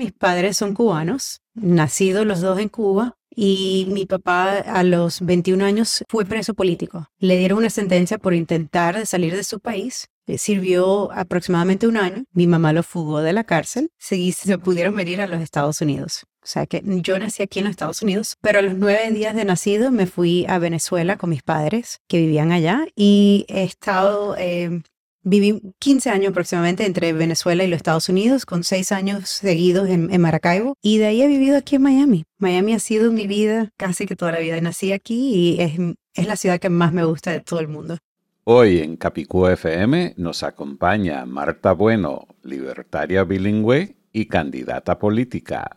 Mis padres son cubanos, nacidos los dos en Cuba, y mi papá a los 21 años fue preso político. Le dieron una sentencia por intentar salir de su país. Le sirvió aproximadamente un año. Mi mamá lo fugó de la cárcel. Se, se pudieron venir a los Estados Unidos. O sea que yo nací aquí en los Estados Unidos, pero a los nueve días de nacido me fui a Venezuela con mis padres que vivían allá y he estado eh, Viví 15 años aproximadamente entre Venezuela y los Estados Unidos, con 6 años seguidos en, Maracaibo, y de ahí he vivido aquí en Miami. Miami ha sido mi vida casi que toda la vida. Nací aquí y es, es la ciudad que más me gusta de todo el mundo. Hoy en Capicú FM nos acompaña Marta Bueno, libertaria bilingüe y candidata política.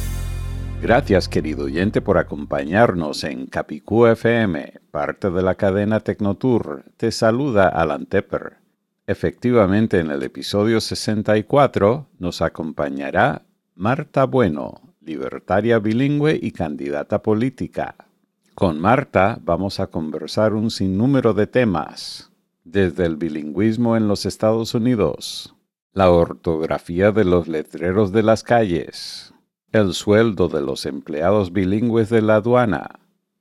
Gracias, querido oyente, por acompañarnos en Capicú FM, parte de la cadena Tecnotour. Te saluda Alan Tepper. Efectivamente, en el episodio 64 nos acompañará Marta Bueno, libertaria bilingüe y candidata política. Con Marta vamos a conversar un sinnúmero de temas, desde el bilingüismo en los Estados Unidos, la ortografía de los letreros de las calles, el sueldo de los empleados bilingües de la aduana,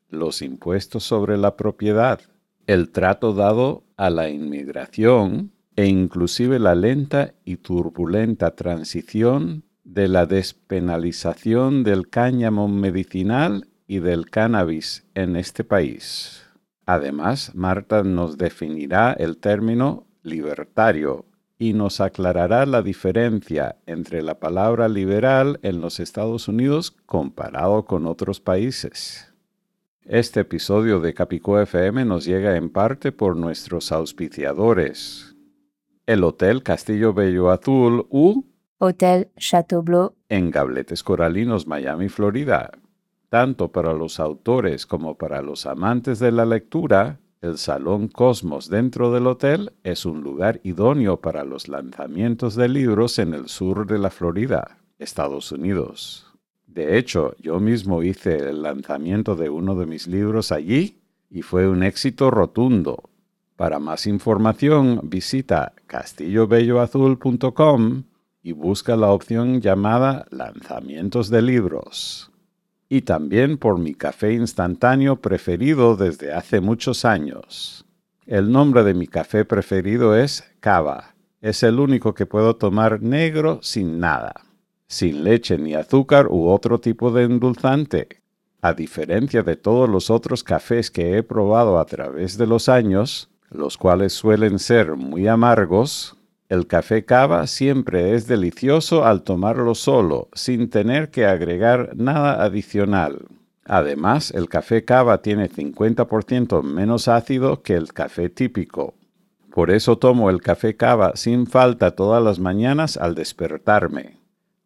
los impuestos sobre la propiedad, el trato dado a la inmigración e inclusive la lenta y turbulenta transición de la despenalización del cáñamo medicinal y del cannabis en este país. Además, Marta nos definirá el término libertario y nos aclarará la diferencia entre la palabra liberal en los Estados Unidos comparado con otros países. Este episodio de Capicó FM nos llega en parte por nuestros auspiciadores. El Hotel Castillo Bello Azul U Hotel Chateau Bleu en Gabletes Coralinos, Miami, Florida. Tanto para los autores como para los amantes de la lectura, el Salón Cosmos dentro del hotel es un lugar idóneo para los lanzamientos de libros en el sur de la Florida, Estados Unidos. De hecho, yo mismo hice el lanzamiento de uno de mis libros allí y fue un éxito rotundo. Para más información visita castillobelloazul.com y busca la opción llamada Lanzamientos de Libros y también por mi café instantáneo preferido desde hace muchos años. El nombre de mi café preferido es Cava. Es el único que puedo tomar negro sin nada, sin leche ni azúcar u otro tipo de endulzante. A diferencia de todos los otros cafés que he probado a través de los años, los cuales suelen ser muy amargos, el café cava siempre es delicioso al tomarlo solo, sin tener que agregar nada adicional. Además, el café cava tiene 50% menos ácido que el café típico. Por eso tomo el café cava sin falta todas las mañanas al despertarme.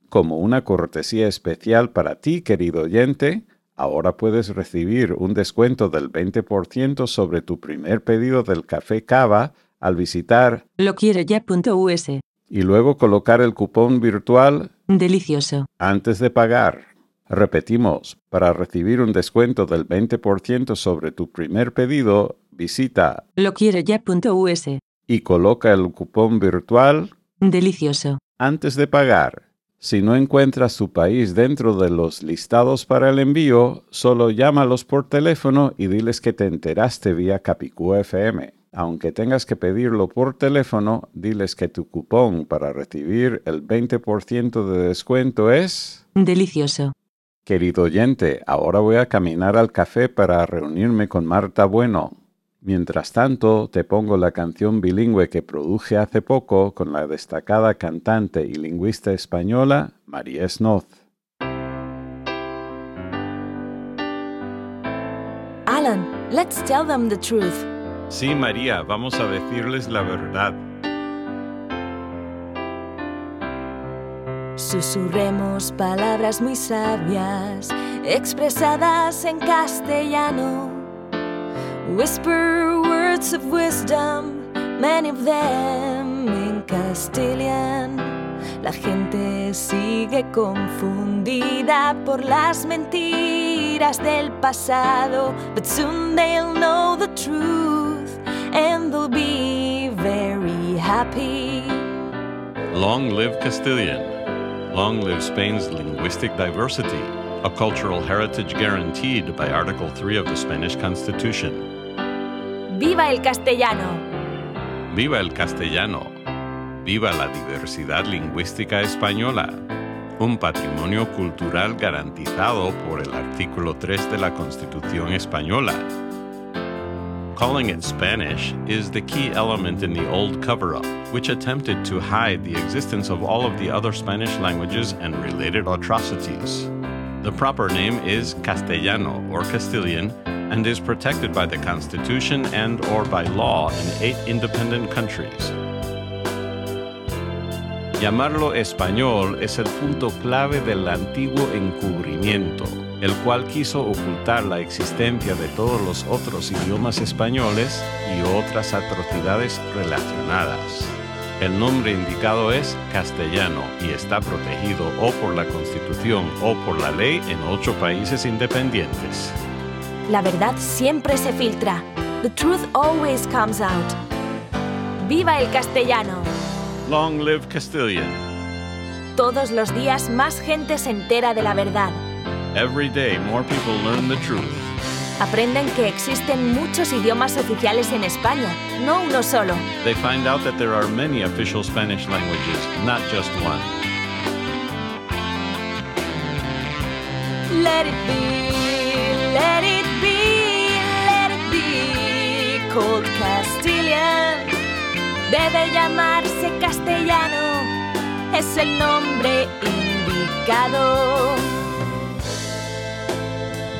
Como una cortesía especial para ti, querido oyente, ahora puedes recibir un descuento del 20% sobre tu primer pedido del café cava al visitar loquiereya.us y luego colocar el cupón virtual Delicioso antes de pagar. Repetimos, para recibir un descuento del 20% sobre tu primer pedido, visita loquiereya.us y coloca el cupón virtual Delicioso antes de pagar. Si no encuentras tu país dentro de los listados para el envío, solo llámalos por teléfono y diles que te enteraste vía Capicú FM. Aunque tengas que pedirlo por teléfono, diles que tu cupón para recibir el 20% de descuento es... Delicioso. Querido oyente, ahora voy a caminar al café para reunirme con Marta Bueno. Mientras tanto, te pongo la canción bilingüe que produje hace poco con la destacada cantante y lingüista española María Snoz. Alan, let's tell them the truth. Sí, María, vamos a decirles la verdad. Susurremos palabras muy sabias, expresadas en castellano. Whisper words of wisdom, many of them in Castilian. La gente sigue confundida por las mentiras del pasado, but soon they'll know the truth and they'll be very happy. Long live Castilian. Long live Spain's linguistic diversity, a cultural heritage guaranteed by Article 3 of the Spanish Constitution. ¡Viva el castellano! Viva el castellano. Viva la diversidad lingüística española. Un patrimonio cultural garantizado por el artículo 3 de la Constitución española. Calling it Spanish is the key element in the old cover up, which attempted to hide the existence of all of the other Spanish languages and related atrocities. The proper name is Castellano or Castilian and is protected by the Constitution and or by law in eight independent countries. Llamarlo español es el punto clave del antiguo encubrimiento, el cual quiso ocultar la existencia de todos los otros idiomas españoles y otras atrocidades relacionadas. El nombre indicado es castellano y está protegido o por la Constitución o por la ley en ocho países independientes. La verdad siempre se filtra. The truth always comes out. ¡Viva el castellano! Long live Castilian. Todos los días más gente se entera de la verdad. Every day more people learn the truth. Aprenden que existen muchos idiomas oficiales en España, no uno solo. They find out that there are many official Spanish languages, not just one. Let it be, let it be, let it be called Castilian. Debe llamarse castellano, es el nombre indicado.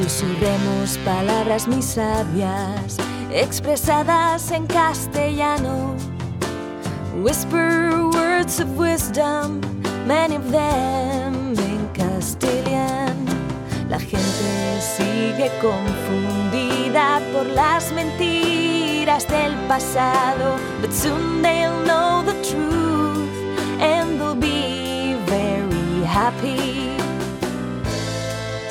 Susurremos palabras muy sabias, expresadas en castellano. Whisper words of wisdom, many of them in Castilian. La gente sigue confundida por las mentiras del pasado, but soon they'll know the truth and they'll be very happy.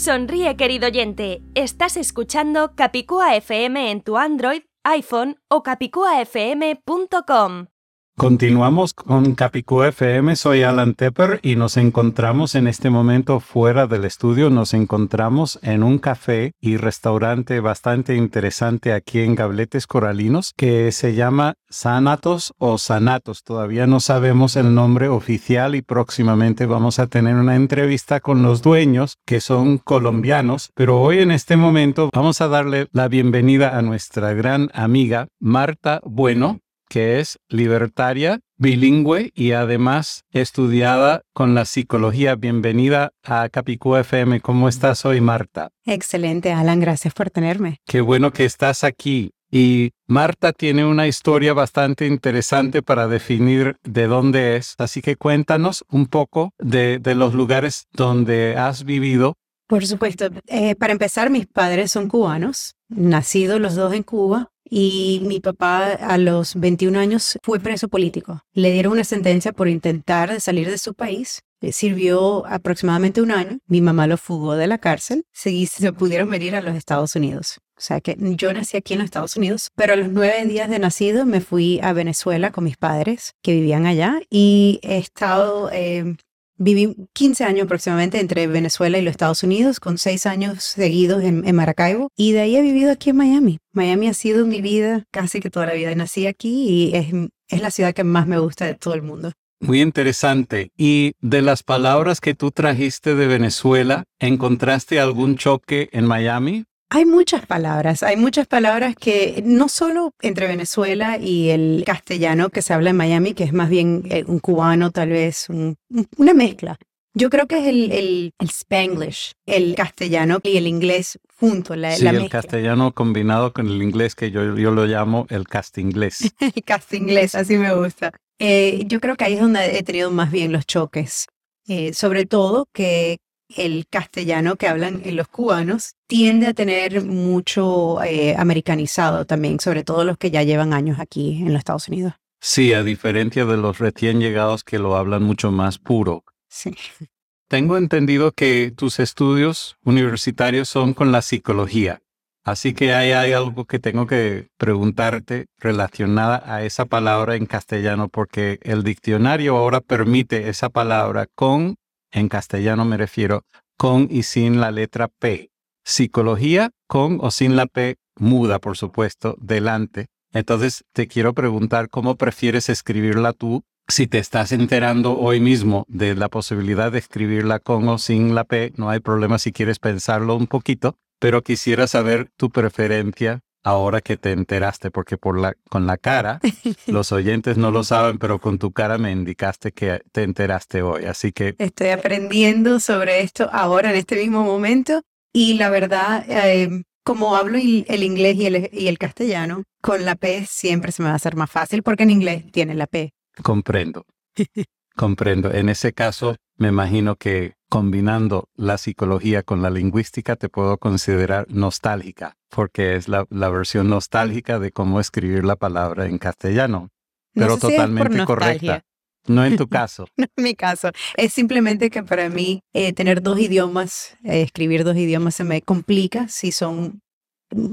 Sonríe, querido oyente. Estás escuchando Capicúa FM en tu Android, iPhone o capicuafm.com. Continuamos con Capicú FM, soy Alan Tepper y nos encontramos en este momento fuera del estudio, nos encontramos en un café y restaurante bastante interesante aquí en Gabletes Coralinos que se llama Sanatos o Sanatos, todavía no sabemos el nombre oficial y próximamente vamos a tener una entrevista con los dueños que son colombianos, pero hoy en este momento vamos a darle la bienvenida a nuestra gran amiga Marta Bueno que es libertaria bilingüe y además estudiada con la psicología. Bienvenida a Capicú FM. ¿Cómo estás hoy, Marta? Excelente, Alan, gracias por tenerme. Qué bueno que estás aquí. Y Marta tiene una historia bastante interesante para definir de dónde es. Así que cuéntanos un poco de, de los lugares donde has vivido. Por supuesto. Eh, para empezar, mis padres son cubanos, nacidos los dos en Cuba. Y mi papá a los 21 años fue preso político. Le dieron una sentencia por intentar salir de su país. Le sirvió aproximadamente un año. Mi mamá lo fugó de la cárcel. Se, se pudieron venir a los Estados Unidos. O sea que yo nací aquí en los Estados Unidos, pero a los nueve días de nacido me fui a Venezuela con mis padres que vivían allá y he estado eh, Viví 15 años aproximadamente entre Venezuela y los Estados Unidos, con 6 años seguidos en, Maracaibo, y de ahí he vivido aquí en Miami. Miami ha sido mi vida casi que toda la vida. Nací aquí y es, es la ciudad que más me gusta de todo el mundo. Muy interesante. Y de las palabras que tú trajiste de Venezuela, ¿encontraste algún choque en Miami? Hay muchas palabras, hay muchas palabras que no solo entre Venezuela y el castellano que se habla en Miami, que es más bien eh, un cubano tal vez, una mezcla. Yo creo que es el, el, spanglish, el castellano y el inglés junto, la, sí, el castellano combinado con el inglés, que yo, yo lo llamo el castinglés. el castinglés, así me gusta. Eh, yo creo que ahí es donde he tenido más bien los choques. Eh, sobre todo que el castellano que hablan los cubanos tiende a tener mucho eh, americanizado también, sobre todo los que ya llevan años aquí en los Estados Unidos. Sí, a diferencia de los recién llegados que lo hablan mucho más puro. Sí. Tengo entendido que tus estudios universitarios son con la psicología. Así que hay, hay algo que tengo que preguntarte relacionada a esa palabra en castellano, porque el diccionario ahora permite esa palabra con en castellano me refiero con y sin la letra P. Psicología con o sin la P muda, por supuesto, delante. Entonces te quiero preguntar cómo prefieres escribirla tú si te estás enterando hoy mismo de la posibilidad de escribirla con o sin la P, no hay problema si quieres pensarlo un poquito, pero quisiera saber tu preferencia ahora que te enteraste, porque por la, con la cara, los oyentes no lo saben, pero con tu cara me indicaste que te enteraste hoy. Así que... Estoy aprendiendo sobre esto ahora, en este mismo momento, y la verdad, em, como hablo el inglés y el, y el castellano, con la P siempre se me va a hacer más fácil, porque en inglés tiene la P. Comprendo. Comprendo. En ese caso, me imagino que combinando la psicología con la lingüística te puedo considerar nostálgica, porque es la, versión nostálgica de cómo escribir la palabra en castellano, pero totalmente correcta. No en tu caso. no en mi caso. Es simplemente que para mí eh, tener dos idiomas, eh, escribir dos idiomas se me complica si son,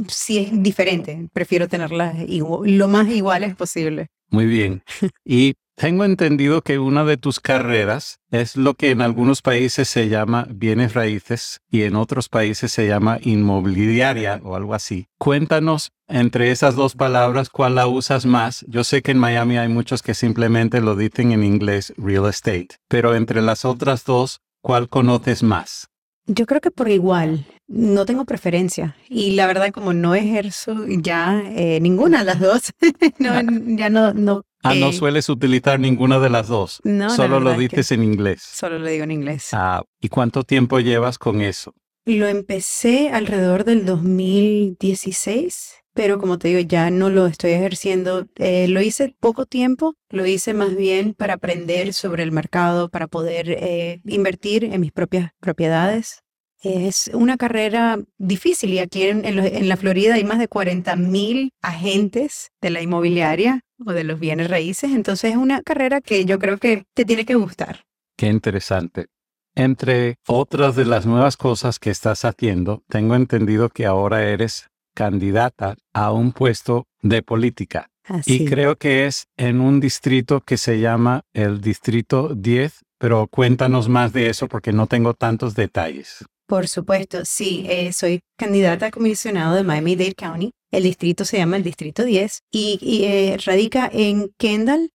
si es diferente. Prefiero tenerlas lo más iguales posible. Muy bien. Y tengo entendido que una de tus carreras es lo que en algunos países se llama bienes raíces y en otros países se llama inmobiliaria o algo así. Cuéntanos entre esas dos palabras cuál la usas más. Yo sé que en Miami hay muchos que simplemente lo dicen en inglés real estate, pero entre las otras dos, ¿cuál conoces más? Yo creo que por igual, no tengo preferencia y la verdad como no ejerzo ya eh, ninguna de las dos, ya no, no Ah, no sueles utilizar ninguna de las dos. No, Solo lo dices en inglés. Solo lo digo en inglés. Ah, ¿y cuánto tiempo llevas con eso? Lo empecé alrededor del 2016, pero como te digo, ya no lo estoy ejerciendo. Eh, lo hice poco tiempo, lo hice más bien para aprender sobre el mercado, para poder eh, invertir en mis propias propiedades. Es una carrera difícil y aquí en, en, la Florida hay más de 40 mil agentes de la inmobiliaria o de los bienes raíces, entonces es una carrera que yo creo que te tiene que gustar. Qué interesante. Entre otras de las nuevas cosas que estás haciendo, tengo entendido que ahora eres candidata a un puesto de política. Y creo que es en un distrito que se llama el Distrito 10, pero cuéntanos más de eso porque no tengo tantos detalles. Por supuesto, sí, eh, soy candidata a comisionado de Miami-Dade County. El distrito se llama el Distrito 10 y, eh, radica en Kendall,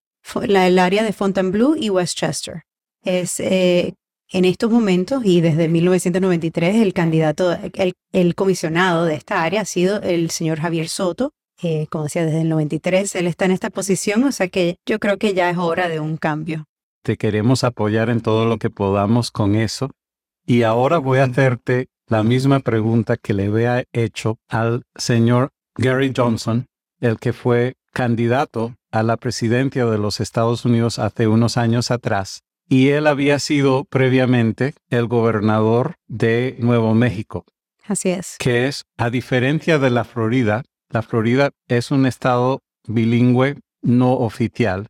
la, el área de Fontainebleau y Westchester. Es eh, en estos momentos y desde 1993 el candidato, el, el, comisionado de esta área ha sido el señor Javier Soto. eh, como decía, desde el 93 él está en esta posición, o sea que yo creo que ya es hora de un cambio. Te queremos apoyar en todo lo que podamos con eso. Y ahora voy a hacerte la misma pregunta que le había hecho al señor Gary Johnson, el que fue candidato a la presidencia de los Estados Unidos hace unos años atrás. Y él había sido previamente el gobernador de Nuevo México. Así es. Que es, a diferencia de la Florida, la Florida es un estado bilingüe no oficial.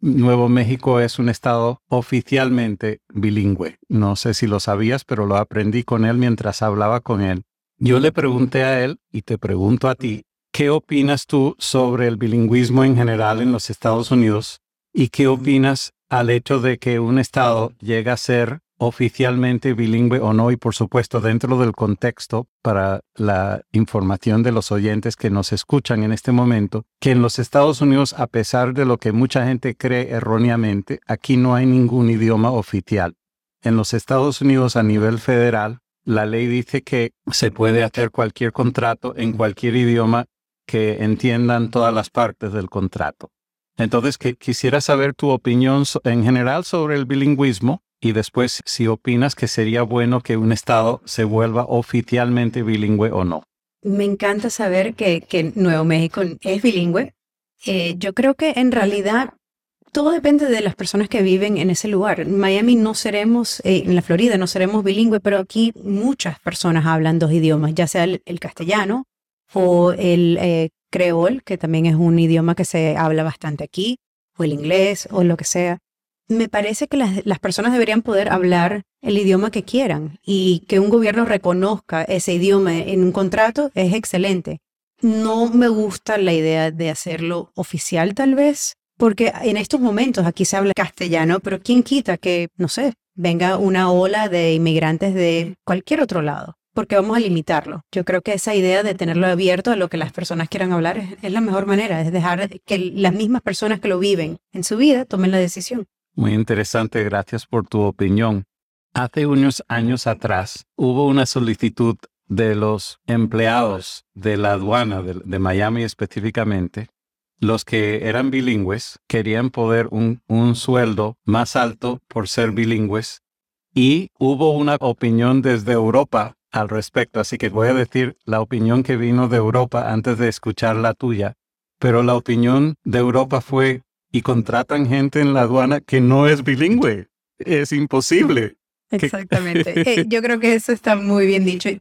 Nuevo México es un estado oficialmente bilingüe. No sé si lo sabías, pero lo aprendí con él mientras hablaba con él. Yo le pregunté a él y te pregunto a ti, ¿qué opinas tú sobre el bilingüismo en general en los Estados Unidos? ¿Y qué opinas al hecho de que un estado llegue a ser oficialmente bilingüe o no y por supuesto dentro del contexto para la información de los oyentes que nos escuchan en este momento, que en los Estados Unidos, a pesar de lo que mucha gente cree erróneamente, aquí no hay ningún idioma oficial. En los Estados Unidos a nivel federal, la ley dice que se puede hacer cualquier contrato en cualquier idioma que entiendan todas las partes del contrato. Entonces, quisiera saber tu opinión en general sobre el bilingüismo y después si opinas que sería bueno que un Estado se vuelva oficialmente bilingüe o no. Me encanta saber que, que Nuevo México es bilingüe. Eh, yo creo que en realidad todo depende de las personas que viven en ese lugar. En Miami no seremos, eh, en la Florida no seremos bilingües, pero aquí muchas personas hablan dos idiomas, ya sea el, castellano o el eh, creol, que también es un idioma que se habla bastante aquí, o el inglés o lo que sea me parece que las, personas deberían poder hablar el idioma que quieran y que un gobierno reconozca ese idioma en un contrato es excelente. No me gusta la idea de hacerlo oficial tal vez, porque en estos momentos aquí se habla castellano, pero ¿quién quita que, no sé, venga una ola de inmigrantes de cualquier otro lado? Porque vamos a limitarlo. Yo creo que esa idea de tenerlo abierto a lo que las personas quieran hablar es, es la mejor manera, es dejar que las mismas personas que lo viven en su vida tomen la decisión. Muy interesante, gracias por tu opinión. Hace unos años atrás hubo una solicitud de los empleados de la aduana de, Miami específicamente, los que eran bilingües querían poder un, sueldo más alto por ser bilingües y hubo una opinión desde Europa al respecto, así que voy a decir la opinión que vino de Europa antes de escuchar la tuya, pero la opinión de Europa fue y contratan gente en la aduana que no es bilingüe. Es imposible. Exactamente. Eh, yo creo que eso está muy bien dicho. Eh,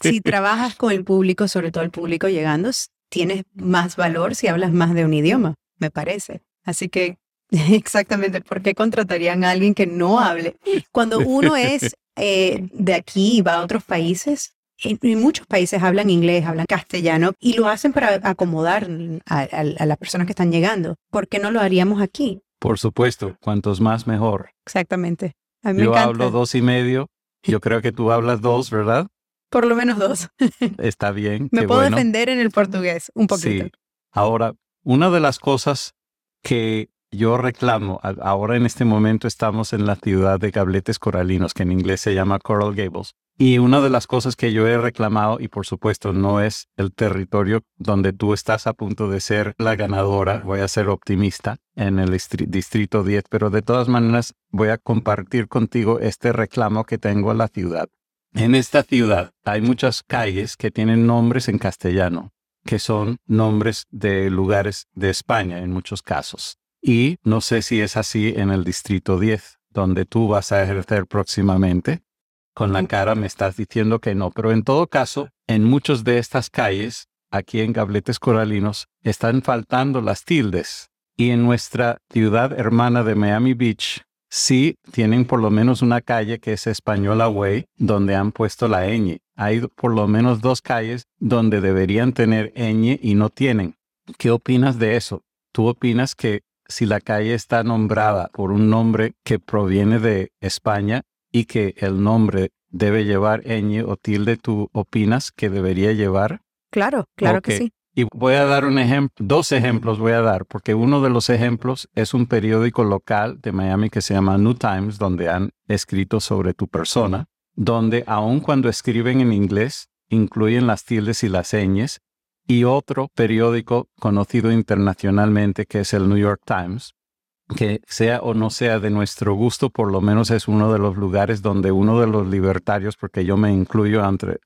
si trabajas con el público, sobre todo el público llegando, tienes más valor si hablas más de un idioma, me parece. Así que exactamente, ¿por qué contratarían a alguien que no hable? Cuando uno es eh, de aquí y va a otros países, en, muchos países hablan inglés, hablan castellano y lo hacen para acomodar a, las personas que están llegando. ¿Por qué no lo haríamos aquí? Por supuesto, cuantos más mejor. Exactamente. Yo hablo dos y medio. Yo creo que tú hablas dos, ¿verdad? Por lo menos dos. Está bien. Me puedo defender en el portugués un poquito. Sí. Ahora, una de las cosas que yo reclamo, ahora en este momento estamos en la ciudad de Gabletes Coralinos, que en inglés se llama Coral Gables. Y una de las cosas que yo he reclamado, y por supuesto no es el territorio donde tú estás a punto de ser la ganadora, voy a ser optimista en el distrito 10, pero de todas maneras voy a compartir contigo este reclamo que tengo a la ciudad. En esta ciudad hay muchas calles que tienen nombres en castellano, que son nombres de lugares de España en muchos casos. Y no sé si es así en el Distrito 10, donde tú vas a ejercer próximamente. Con la cara me estás diciendo que no, pero en todo caso, en muchas de estas calles, aquí en Gabletes Coralinos, están faltando las tildes. Y en nuestra ciudad hermana de Miami Beach, sí tienen por lo menos una calle que es Española Way, donde han puesto la ñ. Hay por lo menos dos calles donde deberían tener ñ y no tienen. ¿Qué opinas de eso? ¿Tú opinas que si la calle está nombrada por un nombre que proviene de España y que el nombre debe llevar ñ o tilde, ¿tú opinas que debería llevar? Claro, claro que sí. Y voy a dar un ejemplo, dos ejemplos voy a dar, porque uno de los ejemplos es un periódico local de Miami que se llama New Times, donde han escrito sobre tu persona, donde aun cuando escriben en inglés, incluyen las tildes y las ñes, y otro periódico conocido internacionalmente que es el New York Times, que sea o no sea de nuestro gusto, por lo menos es uno de los lugares donde uno de los libertarios, porque yo me incluyo entre,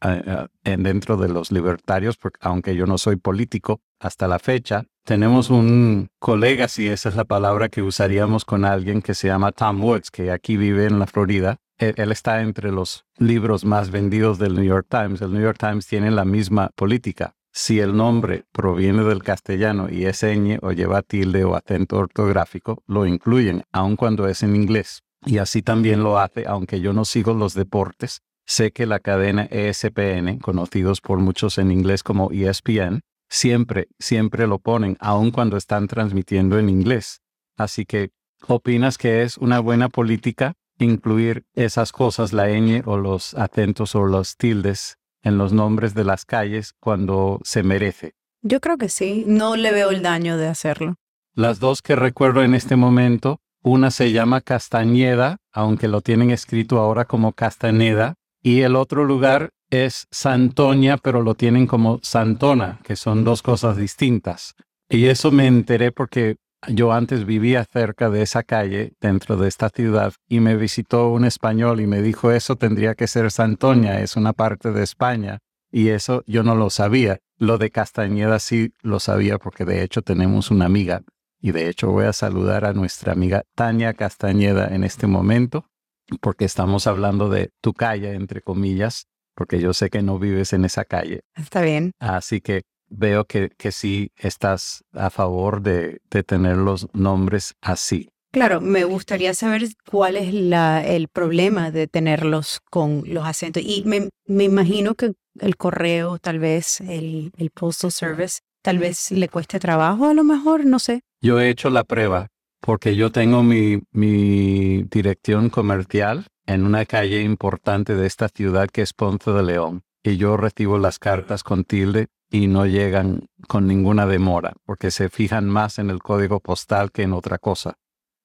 dentro de los libertarios, aunque yo no soy político hasta la fecha, tenemos un colega, si esa es la palabra que usaríamos con alguien que se llama Tom Woods, que aquí vive en la Florida. Él, está entre los libros más vendidos del New York Times. El New York Times tiene la misma política si el nombre proviene del castellano y es ñ o lleva tilde o acento ortográfico, lo incluyen, aun cuando es en inglés. Y así también lo hace, aunque yo no sigo los deportes. Sé que la cadena ESPN, conocidos por muchos en inglés como ESPN, siempre, siempre lo ponen, aun cuando están transmitiendo en inglés. Así que, ¿opinas que es una buena política incluir esas cosas, la ñ o los acentos o los tildes en los nombres de las calles cuando se merece. Yo creo que sí, no le veo el daño de hacerlo. Las dos que recuerdo en este momento, una se llama Castañeda, aunque lo tienen escrito ahora como Castaneda, y el otro lugar es Santoña, pero lo tienen como Santona, que son dos cosas distintas. Y eso me enteré porque yo antes vivía cerca de esa calle, dentro de esta ciudad, y me visitó un español y me dijo, eso tendría que ser Santoña, es una parte de España. Y eso yo no lo sabía. Lo de Castañeda sí lo sabía porque de hecho tenemos una amiga. Y de hecho voy a saludar a nuestra amiga Tania Castañeda en este momento, porque estamos hablando de tu calle, entre comillas, porque yo sé que no vives en esa calle. Está bien. Así que veo que, que sí estás a favor de, de tener los nombres así. Claro, me gustaría saber cuál es la, el problema de tenerlos con los acentos. Y me, me imagino que el correo, tal vez el, el, Postal Service, tal vez le cueste trabajo a lo mejor, no sé. Yo he hecho la prueba porque yo tengo mi, mi dirección comercial en una calle importante de esta ciudad que es Ponce de León. Y yo recibo las cartas con tilde y no llegan con ninguna demora, porque se fijan más en el código postal que en otra cosa.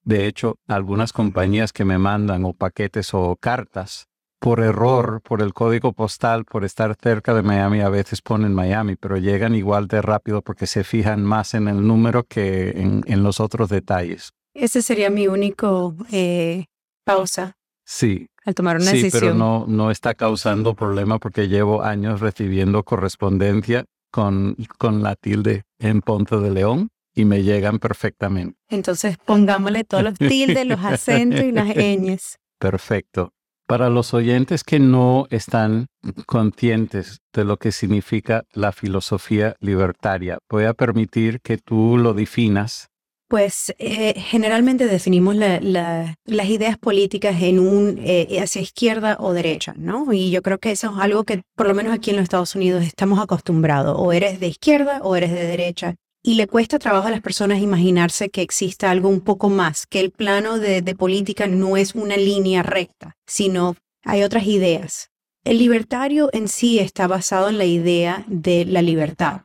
De hecho, algunas compañías que me mandan o paquetes o cartas, por error, por el código postal, por estar cerca de Miami, a veces ponen Miami, pero llegan igual de rápido porque se fijan más en el número que en, los otros detalles. Ese sería mi único eh, pausa. Sí, al tomar una decisión. Sí, pero no, no está causando problema porque llevo años recibiendo correspondencia con, con la tilde en Ponce de León y me llegan perfectamente. Entonces pongámosle todos los tildes, los acentos y las ñes. Perfecto. Para los oyentes que no están conscientes de lo que significa la filosofía libertaria, voy a permitir que tú lo definas pues eh, generalmente definimos las ideas políticas en un eh, hacia izquierda o derecha, ¿no? Y yo creo que eso es algo que por lo menos aquí en los Estados Unidos estamos acostumbrados. O eres de izquierda o eres de derecha. Y le cuesta trabajo a las personas imaginarse que exista algo un poco más, que el plano de, de política no es una línea recta, sino hay otras ideas. El libertario en sí está basado en la idea de la libertad,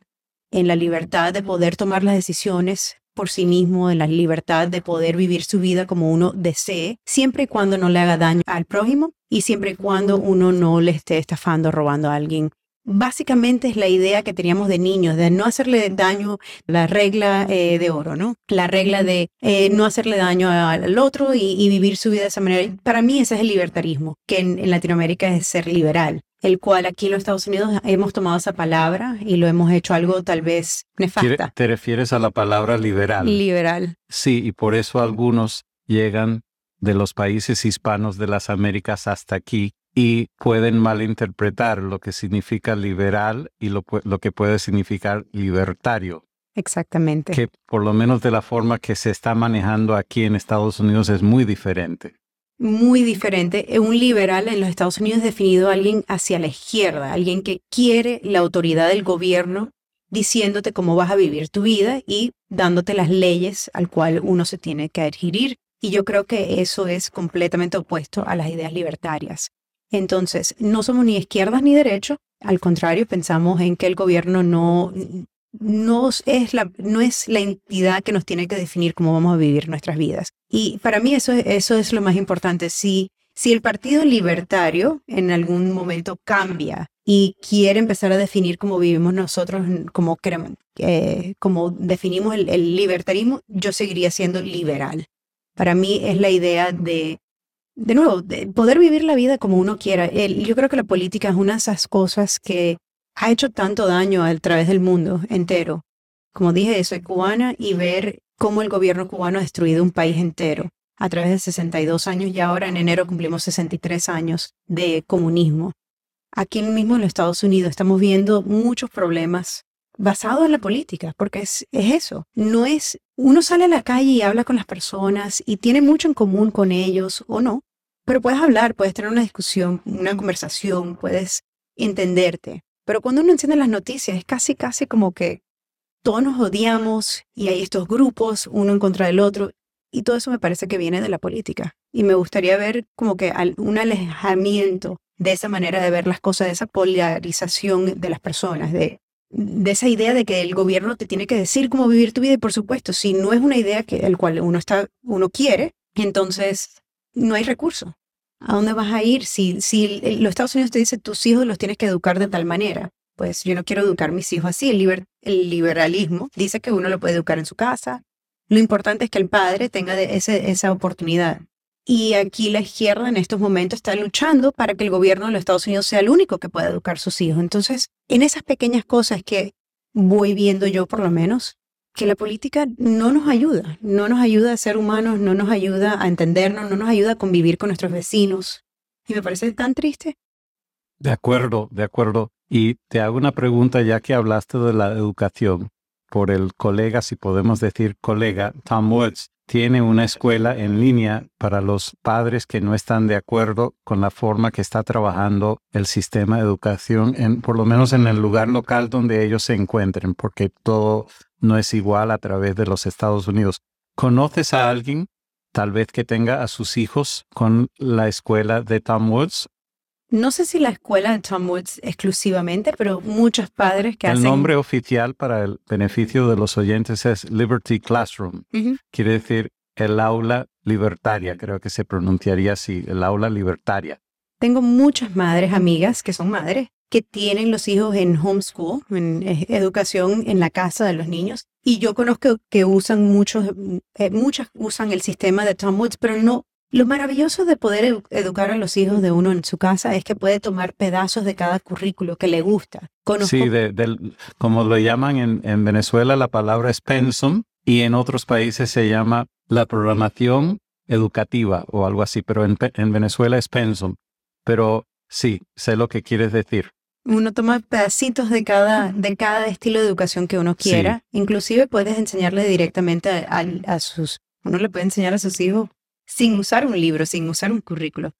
en la libertad de poder tomar las decisiones por sí mismo, en la libertad de poder vivir su vida como uno desee, siempre y cuando no le haga daño al prójimo y siempre y cuando uno no le esté estafando, robando a alguien. Básicamente es la idea que teníamos de niños, de no hacerle daño, la regla eh, de oro, ¿no? La regla de eh, no hacerle daño al otro y, vivir su vida de esa manera. Para mí ese es el libertarismo, que en Latinoamérica es ser liberal el cual aquí en los Estados Unidos hemos tomado esa palabra y lo hemos hecho algo tal vez nefasta. ¿Te refieres a la palabra liberal? Liberal. Sí, y por eso algunos llegan de los países hispanos de las Américas hasta aquí y pueden malinterpretar lo que significa liberal y lo, lo que puede significar libertario. Exactamente. Que por lo menos de la forma que se está manejando aquí en Estados Unidos es muy diferente muy diferente. Un liberal en los Estados Unidos es definido alguien hacia la izquierda, alguien que quiere la autoridad del gobierno diciéndote cómo vas a vivir tu vida y dándote las leyes al cual uno se tiene que adherir. Y yo creo que eso es completamente opuesto a las ideas libertarias. Entonces, no somos ni izquierdas ni derechos, al contrario, pensamos en que el gobierno no, no es, la, no es la entidad que nos tiene que definir cómo vamos a vivir nuestras vidas. Y para mí eso, eso es lo más importante. Si, Si el Partido Libertario en algún momento cambia y quiere empezar a definir cómo vivimos nosotros, cómo, queremos, eh, cómo definimos el, el libertarismo, yo seguiría siendo liberal. Para mí es la idea de de nuevo, de poder vivir la vida como uno quiera. Yo creo que la política es una de esas cosas que ha hecho tanto daño a través del mundo entero. Como dije, soy cubana y ver cómo el gobierno cubano ha destruido un país entero a través de 62 años y ahora en enero cumplimos 63 años de comunismo. Aquí mismo en los Estados Unidos estamos viendo muchos problemas basados en la política, porque es, es eso. No es, uno sale a la calle y habla con las personas y tiene mucho en común con ellos o no, pero puedes hablar, puedes tener una discusión, una conversación, puedes entenderte. Pero cuando uno enciende las noticias es casi, casi como que todos nos odiamos y hay estos grupos, uno en contra del otro, y todo eso me parece que viene de la política. Y me gustaría ver como que un alejamiento de esa manera de ver las cosas, de esa polarización de las personas, de, esa idea de que el gobierno te tiene que decir cómo vivir tu vida. Y por supuesto, si no es una idea que el cual uno está, uno quiere, entonces no hay recurso. ¿A dónde vas a ir? Si, si los Estados Unidos te dicen tus hijos los tienes que educar de tal manera, pues yo no quiero educar a mis hijos así. El, liberalismo dice que uno lo puede educar en su casa. Lo importante es que el padre tenga ese, esa oportunidad. Y aquí la izquierda en estos momentos está luchando para que el gobierno de los Estados Unidos sea el único que pueda educar a sus hijos. Entonces, en esas pequeñas cosas que voy viendo yo por lo menos, que la política no nos ayuda, no nos ayuda a ser humanos, no nos ayuda a entendernos, no nos ayuda a convivir con nuestros vecinos. Y me parece tan triste. De acuerdo, de acuerdo. Y te hago una pregunta ya que hablaste de la educación por el colega, si podemos decir colega, Tom Woods. Tiene una escuela en línea para los padres que no están de acuerdo con la forma que está trabajando el sistema de educación, en, por lo menos en el lugar local donde ellos se encuentren, porque todo no es igual a través de los Estados Unidos. ¿Conoces a alguien, tal vez que tenga a sus hijos con la escuela de Tom Woods? No sé si la escuela de Tom Woods exclusivamente, pero muchos padres que el hacen... El nombre oficial para el beneficio de los oyentes es Liberty Classroom. Quiere decir el aula libertaria, creo que se pronunciaría así, el aula libertaria. Tengo muchas madres amigas que son madres que tienen los hijos en homeschool, en eh, educación en la casa de los niños. Y yo conozco que usan muchos, eh, muchas usan el sistema de Tom Woods, pero no. Lo maravilloso de poder educar a los hijos de uno en su casa es que puede tomar pedazos de cada currículo que le gusta. sí, de, como lo llaman en, en Venezuela, la palabra es pensum y en otros países se llama la programación educativa o algo así, pero en, en Venezuela es pensum. Pero sí, sé lo que quieres decir. Uno toma pedacitos de cada, de cada estilo de educación que uno quiera. Inclusive puedes enseñarle directamente a, sus... Uno le puede enseñar a sus hijos sin usar un libro, sin usar un currículo.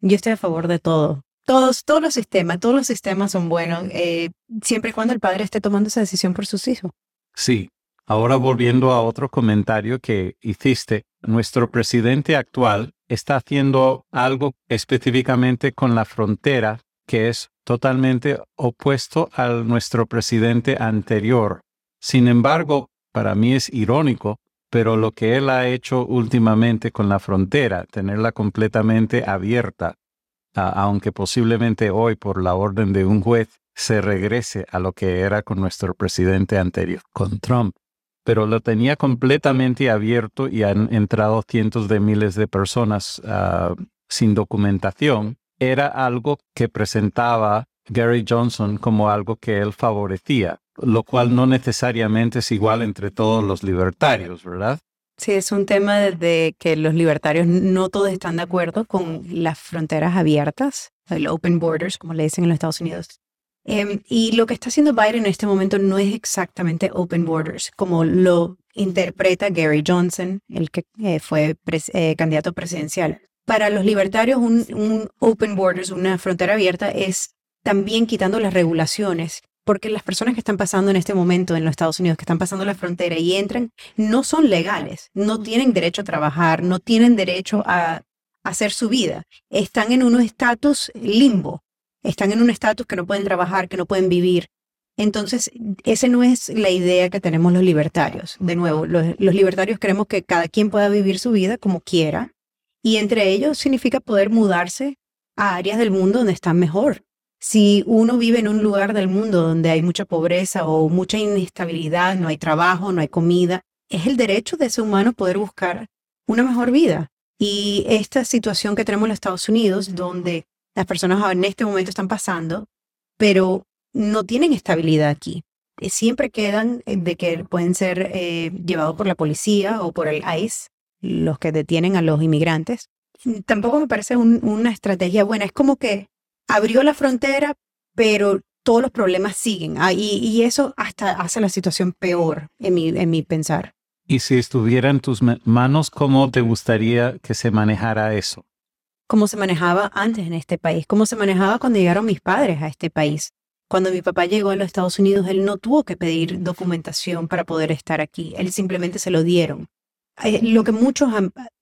Yo estoy a favor de todo. Todos, todos los sistemas, todos los sistemas son buenos, eh, siempre y cuando el padre esté tomando esa decisión por sus hijos. Sí. Ahora volviendo a otro comentario que hiciste, nuestro presidente actual está haciendo algo específicamente con la frontera que es totalmente opuesto a nuestro presidente anterior. Sin embargo, para mí es irónico, pero lo que él ha hecho últimamente con la frontera, tenerla completamente abierta, aunque posiblemente hoy por la orden de un juez se regrese a lo que era con nuestro presidente anterior, con Trump. Pero lo tenía completamente abierto y han entrado cientos de miles de personas ah, sin documentación era algo que presentaba Gary Johnson como algo que él favorecía, lo cual no necesariamente es igual entre todos los libertarios, ¿verdad? Sí, es un tema de que los libertarios no todos están de acuerdo con las fronteras abiertas, el open borders, como le dicen en los Estados Unidos. Em, y lo que está haciendo Biden en este momento no es exactamente open borders, como lo interpreta Gary Johnson, el que eh, fue eh, candidato presidencial para los libertarios un, open borders, una frontera abierta, es también quitando las regulaciones, porque las personas que están pasando en este momento en los Estados Unidos, que están pasando la frontera y entran, no son legales, no tienen derecho a trabajar, no tienen derecho a, hacer su vida, están en un estatus limbo, están en un estatus que no pueden trabajar, que no pueden vivir. Entonces, esa no es la idea que tenemos los libertarios. De nuevo, los libertarios queremos que cada quien pueda vivir su vida como quiera, Y entre ellos significa poder mudarse a áreas del mundo donde están mejor. Si uno vive en un lugar del mundo donde hay mucha pobreza o mucha inestabilidad, no hay trabajo, no hay comida, es el derecho de ese humano poder buscar una mejor vida. Y esta situación que tenemos en los Estados Unidos, donde las personas en este momento están pasando, pero no tienen estabilidad aquí. Eh, siempre quedan eh, de que pueden ser eh, llevados por la policía o por el ICE, los que detienen a los inmigrantes. Tampoco me parece una estrategia buena. Es como que abrió la frontera, pero todos los problemas siguen. Ah, y, eso hasta hace la situación peor en mi, en mi pensar. Y si estuviera en tus manos, ¿cómo te gustaría que se manejara eso? ¿Cómo se manejaba antes en este país? ¿Cómo se manejaba cuando llegaron mis padres a este país? Cuando mi papá llegó a los Estados Unidos, él no tuvo que pedir documentación para poder estar aquí. Él simplemente se lo dieron. Eh, lo que muchos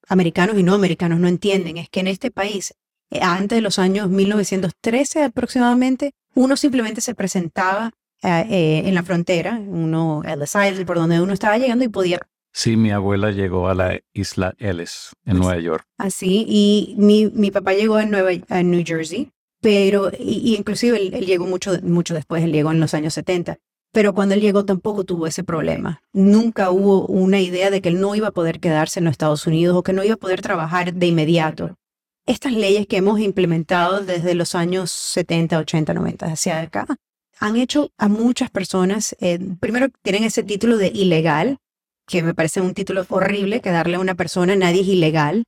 americanos y no americanos no entienden es que en este país antes de los años 1913 aproximadamente, uno simplemente se presentaba eh, eh, en la frontera, uno, Ellis Island, por donde uno estaba llegando y podía... Sí, mi abuela llegó a la isla Ellis, en Nueva York. Así, y mi, mi papá llegó en, Nueva, en New Jersey, pero, y, inclusive él, llegó mucho, mucho después, él llegó en los años 70. Pero cuando él llegó tampoco tuvo ese problema. Nunca hubo una idea de que él no iba a poder quedarse en los Estados Unidos o que no iba a poder trabajar de inmediato estas leyes que hemos implementado desde los años 70, 80, 90 hacia acá han hecho a muchas personas, eh, primero tienen ese título de ilegal, que me parece un título horrible que darle a una persona, nadie es ilegal,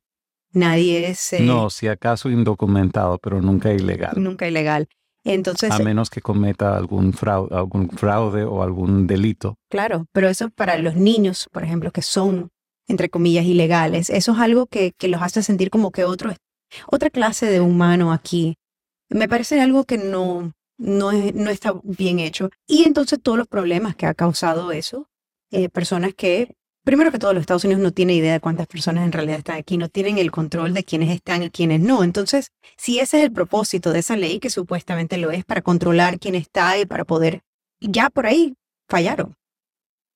nadie es... Eh, no, si acaso indocumentado, pero nunca ilegal. Nunca ilegal. Entonces, a menos que cometa algún fraude, algún fraude o algún delito. Claro, pero eso para los niños, por ejemplo, que son, entre comillas, ilegales, eso es algo que, que los hace sentir como que otro otra clase de humano aquí. Me parece algo que no, no, no está bien hecho. Y entonces todos los problemas que ha causado eso, eh, personas que, primero que todo, los Estados Unidos no tienen idea de cuántas personas en realidad están aquí, no tienen el control de quiénes están y quiénes no. Entonces, si ese es el propósito de esa ley, que supuestamente lo es para controlar quién está y para poder, ya por ahí fallaron.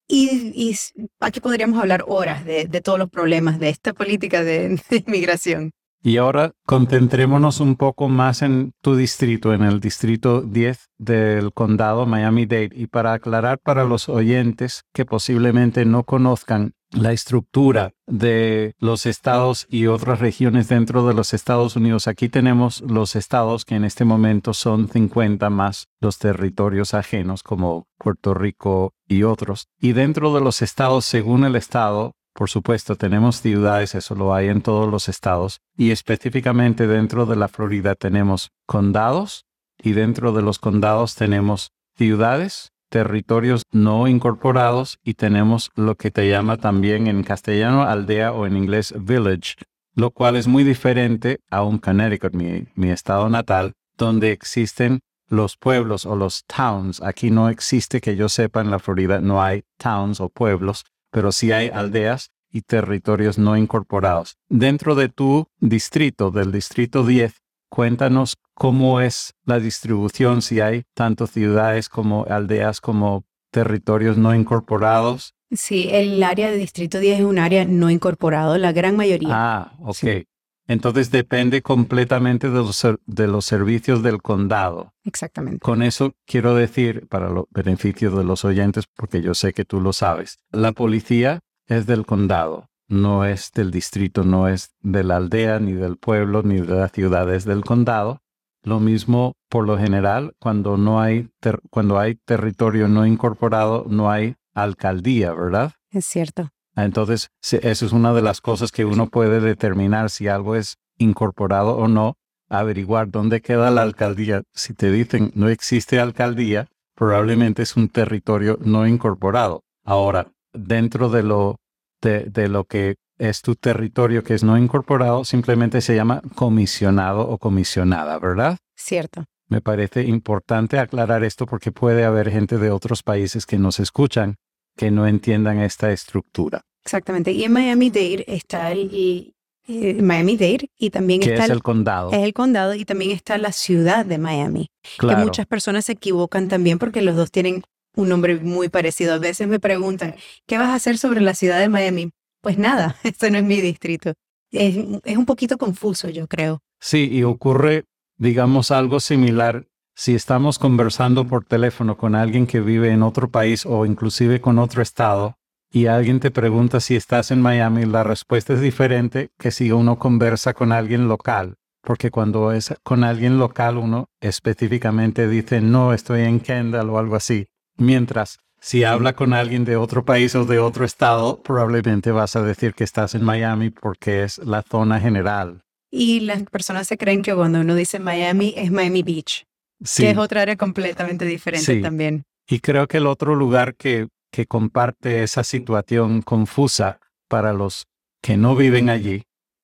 Y, aquí podríamos hablar horas de, todos los problemas de esta política de inmigración. Y ahora concentrémonos un poco más en tu distrito, en el distrito 10 del condado Miami-Dade. Y para aclarar para los oyentes que posiblemente no conozcan la estructura de los estados y otras regiones dentro de los Estados Unidos. Aquí tenemos los estados que en este momento son 50 más los territorios ajenos como Puerto Rico y otros. Y dentro de los estados, según el estado, por supuesto, tenemos ciudades, eso lo hay en todos los estados, y específicamente dentro de la Florida tenemos condados y dentro de los condados tenemos ciudades, territorios no incorporados y tenemos lo que te llama también en castellano aldea o en inglés village, lo cual es muy diferente a un Connecticut, mi, mi estado natal, donde existen los pueblos o los towns. Aquí no existe que yo sepa en la Florida, no hay towns o pueblos, pero sí hay aldeas y territorios no incorporados. Dentro de tu distrito, del distrito 10, cuéntanos cómo es la distribución, si hay tanto ciudades como aldeas como territorios no incorporados. Sí, el área de distrito 10 es un área no incorporado, la gran mayoría. Ah, ok. Entonces depende completamente de los, de los servicios del condado. Exactamente. Con eso quiero decir, para los beneficios de los oyentes, porque yo sé que tú lo sabes, la policía es del condado, no es del distrito, no es de la aldea, ni del pueblo, ni de la ciudad, es del condado. Lo mismo, por lo general, cuando no hay, cuando hay territorio no incorporado, no hay alcaldía, ¿verdad? Es cierto. Entonces, eso es una de las cosas que uno puede determinar si algo es incorporado o no, averiguar dónde queda la alcaldía. Si te dicen no existe alcaldía, probablemente es un territorio no incorporado. Ahora, dentro de lo, de, de lo que es tu territorio que es no incorporado, simplemente se llama comisionado o comisionada, ¿verdad? Cierto. Me parece importante aclarar esto porque puede haber gente de otros países que nos escuchan que no entiendan esta estructura. Exactamente. Y en Miami-Dade está el, eh, Miami-Dade y también está es el, condado. Es el condado y también está la ciudad de Miami. Que muchas personas se equivocan también porque los dos tienen un nombre muy parecido. A veces me preguntan, ¿qué vas a hacer sobre la ciudad de Miami? Pues nada, este no es mi distrito. es, es un poquito confuso, yo creo. Sí, y ocurre, digamos, algo similar si estamos conversando por teléfono con alguien que vive en otro país o inclusive con otro estado y alguien te pregunta si estás en Miami, la respuesta es diferente que si uno conversa con alguien local. Porque cuando es con alguien local uno específicamente dice no, estoy en Kendall o algo así. Mientras si habla con alguien de otro país o de otro estado, probablemente vas a decir que estás en Miami porque es la zona general. Y las personas se creen que cuando uno dice Miami es Miami Beach, Sí. que es otra área completamente diferente Sí. también. Y creo que el otro lugar que, que comparte esa situación confusa para los que no viven allí,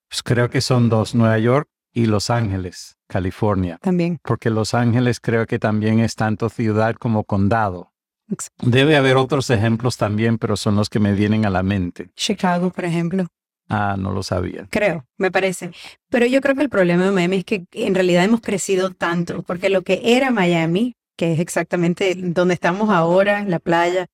pues creo que son dos, Nueva York y Los Ángeles, California. También. Porque Los Ángeles creo que también es tanto ciudad como condado. Debe haber otros ejemplos también, pero son los que me vienen a la mente. Chicago, por ejemplo. Ah, no lo sabía. Creo, me parece. Pero yo creo que el problema de Miami es que en realidad hemos crecido tanto, porque lo que era Miami, que es exactamente donde estamos ahora, la playa,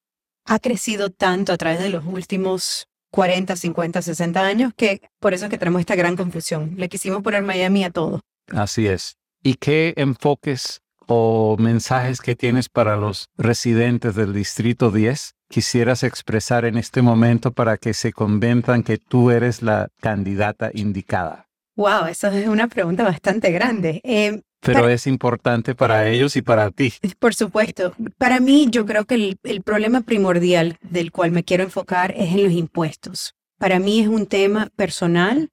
ha crecido tanto a través de los últimos 40, 50, 60 años, que por eso es que tenemos esta gran confusión. Le quisimos poner Miami a todo. Así es. ¿Y qué enfoques o mensajes que tienes para los residentes del Distrito 10 quisieras expresar en este momento para que se convenzan que tú eres la candidata indicada? Wow, esa es una pregunta bastante grande. Eh, Pero Para- es importante para ellos y para ti. Por supuesto. Para mí, yo creo que el, el problema primordial del cual me quiero enfocar es en los impuestos. Para mí es un tema personal,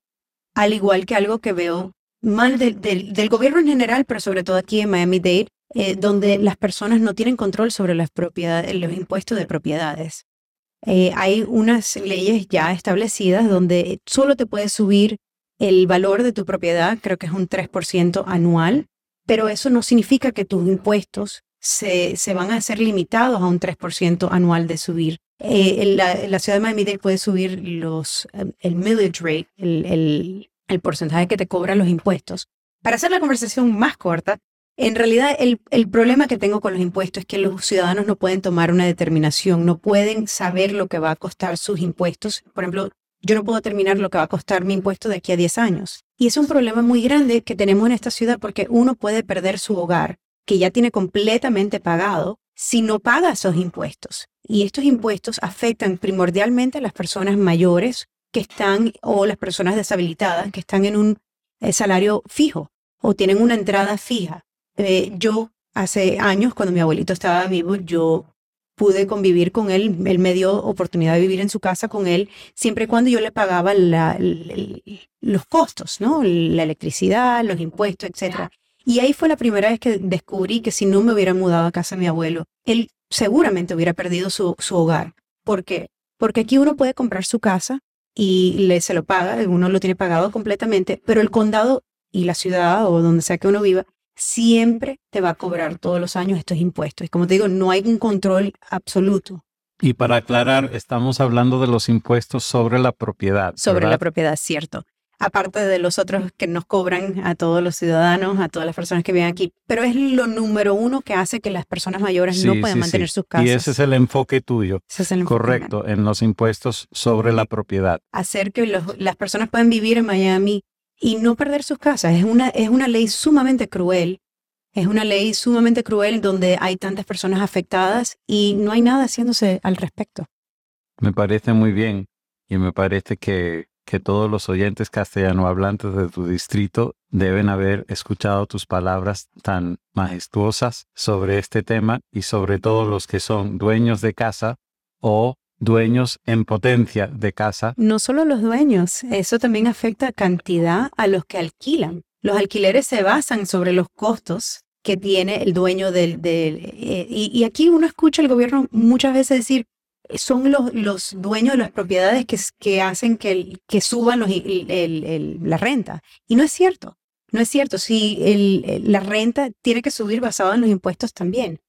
al igual que algo que veo mal del- gobierno en general, pero sobre todo aquí en Miami-Dade, eh, donde las personas no tienen control sobre las propiedades, los impuestos de propiedades. Eh, hay unas leyes ya establecidas donde solo te puedes subir el valor de tu propiedad, creo que es un 3% anual, pero eso no significa que tus impuestos se, se van a ser limitados a un 3% anual de subir. Eh, la, ciudad de Miami-Dade puedes subir los, el millage rate, el, el porcentaje que te cobran los impuestos. Para hacer la conversación más corta, en realidad el, el problema que tengo con los impuestos es que los ciudadanos no pueden tomar una determinación, no pueden saber lo que va a costar sus impuestos. Por ejemplo, yo no puedo determinar lo que va a costar mi impuesto de aquí a 10 años. Y es un problema muy grande que tenemos en esta ciudad porque uno puede perder su hogar, que ya tiene completamente pagado, si no paga esos impuestos. Y estos impuestos afectan primordialmente a las personas mayores que están o las personas deshabilitadas que están en un eh, salario fijo o tienen una entrada fija. Eh, yo hace años, cuando mi abuelito estaba vivo, yo pude convivir con él, él me dio oportunidad de vivir en su casa con él, siempre y cuando yo le pagaba la- los costos, ¿no? La electricidad, los impuestos, etc. Y ahí fue la primera vez que descubrí que si no me hubiera mudado a casa de mi abuelo, él seguramente hubiera perdido su, su hogar. ¿Por qué? Porque aquí uno puede comprar su casa y le, se lo paga, uno lo tiene pagado completamente, pero el condado y la ciudad o donde sea que uno viva, siempre te va a cobrar todos los años estos impuestos. Y como te digo, no hay un control absoluto Y para aclarar, estamos hablando de los impuestos sobre la propiedad. sobre la propiedad, cierto. Aparte de los otros que nos cobran a todos los ciudadanos, a todas las personas que viven aquí. Pero es lo número uno que hace que las personas mayores no puedan sí, mantener sí. sus casas. Y ese es el enfoque tuyo. Ese es el enfoque. Correcto, en los impuestos sobre la propiedad. hacer que los- las personas puedan vivir en Miami y no perder sus casas. Es una, es una ley sumamente cruel. Es una ley sumamente cruel donde hay tantas personas afectadas y no hay nada haciéndose al respecto. Me parece muy bien y me parece que, que todos los oyentes castellano hablantes de tu distrito deben haber escuchado tus palabras tan majestuosas sobre este tema y sobre todo los que son dueños de casa o dueños en potencia de casa. No solo los dueños, eso también afecta cantidad a los que alquilan. Los alquileres se basan sobre los costos que tiene el dueño del... del eh, y, y aquí uno escucha al gobierno muchas veces decir, son los, los dueños de las propiedades que, que hacen que, que suban los, el- el- la renta. Y no es cierto. No es cierto. Si la renta tiene que subir basado en los impuestos también.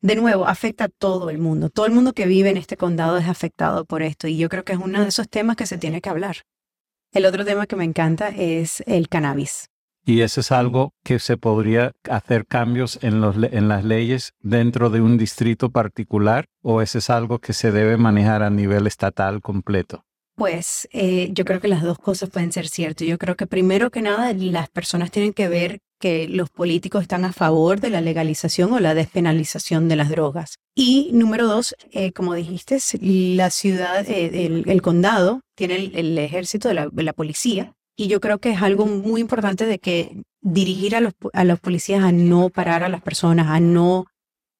De nuevo, afecta a todo el mundo. Todo el mundo que vive en este condado es afectado por esto. Y yo creo que es uno de esos temas que se tiene que hablar. El otro tema que me encanta es el cannabis. Y eso es algo que se podría hacer cambios en, los, en las leyes dentro de un distrito particular o eso es algo que se debe manejar a nivel estatal completo. Pues eh, yo creo que las dos cosas pueden ser ciertas. Yo creo que primero que nada las personas tienen que ver que los políticos están a favor de la legalización o la despenalización de las drogas. Y número dos, eh, como dijiste, la ciudad, eh, el, condado tiene el, ejército de la, policía. Y yo creo que es algo muy importante de que dirigir a los, a los policías a no parar a las personas, a no,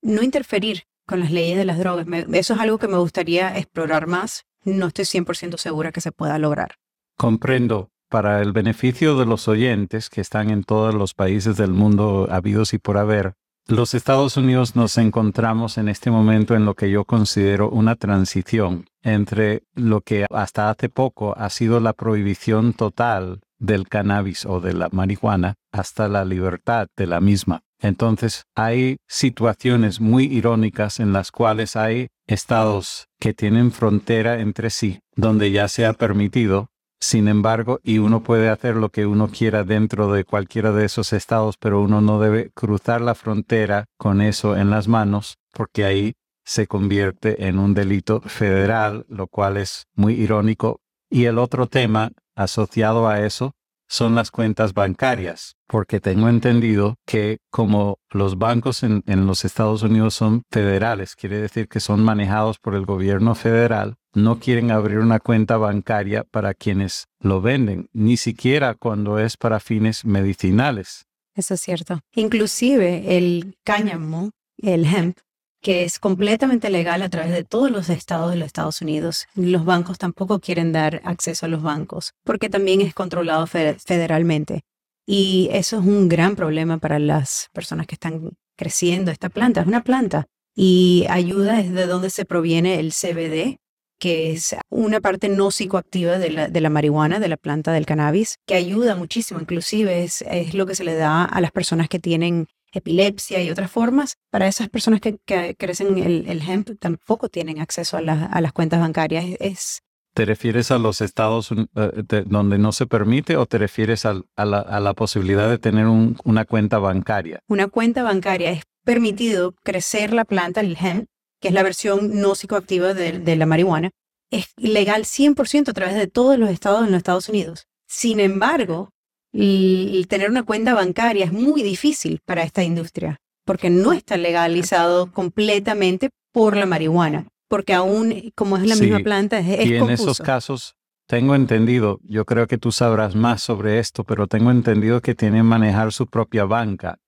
no interferir con las leyes de las drogas. eso es algo que me gustaría explorar más. No estoy 100% segura que se pueda lograr. Comprendo. Para el beneficio de los oyentes que están en todos los países del mundo habidos y por haber, los Estados Unidos nos encontramos en este momento en lo que yo considero una transición entre lo que hasta hace poco ha sido la prohibición total del cannabis o de la marihuana hasta la libertad de la misma. Entonces hay situaciones muy irónicas en las cuales hay estados que tienen frontera entre sí, donde ya se ha permitido, sin embargo, y uno puede hacer lo que uno quiera dentro de cualquiera de esos estados, pero uno no debe cruzar la frontera con eso en las manos, porque ahí se convierte en un delito federal, lo cual es muy irónico. Y el otro tema asociado a eso son las cuentas bancarias, porque tengo entendido que como los bancos en, los Estados Unidos son federales, quiere decir que son manejados por el gobierno federal, no quieren abrir una cuenta bancaria para quienes lo venden, ni siquiera cuando es para fines medicinales. Eso es cierto. Inclusive el cáñamo, el hemp, que es completamente legal a través de todos los estados de los Estados Unidos. Los bancos tampoco quieren dar acceso a los bancos porque también es controlado federalmente. Y eso es un gran problema para las personas que están creciendo esta planta. Es una planta y ayuda desde donde se proviene el CBD, que es una parte no psicoactiva de la, de la, marihuana, de la planta del cannabis, que ayuda muchísimo. Inclusive es, es lo que se le da a las personas que tienen epilepsia y otras formas, para esas personas que, crecen el, el hemp tampoco tienen acceso a, las cuentas bancarias. Es, ¿Te refieres a los estados eh, donde no se permite o te refieres a, la, posibilidad de tener una cuenta bancaria? Una cuenta bancaria es permitido crecer la planta, el hemp, que es la versión no psicoactiva de, de la marihuana, es legal 100% a través de todos los estados en los Estados Unidos. Sin embargo, y tener una cuenta bancaria es muy difícil para esta industria, porque no está legalizado completamente por la marihuana, porque aún como es la misma planta es, Y en esos casos tengo entendido, yo creo que tú sabrás más sobre esto, pero tengo entendido que tienen que manejar su propia banca.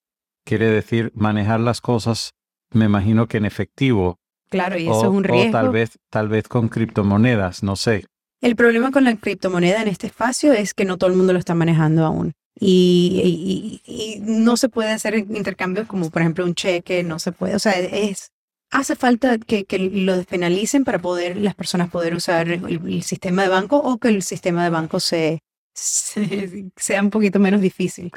Quiere decir manejar las cosas, me imagino que en efectivo. Claro, y eso es un riesgo. O tal vez, tal vez con criptomonedas, no sé. El problema con la criptomoneda en este espacio es que no todo el mundo lo está manejando aún. Y, no se puede hacer intercambios como por ejemplo un cheque, no se puede, o sea, es, hace falta que, lo despenalicen para poder las personas poder usar el, sistema de banco o que el sistema de banco se, sea un poquito menos difícil.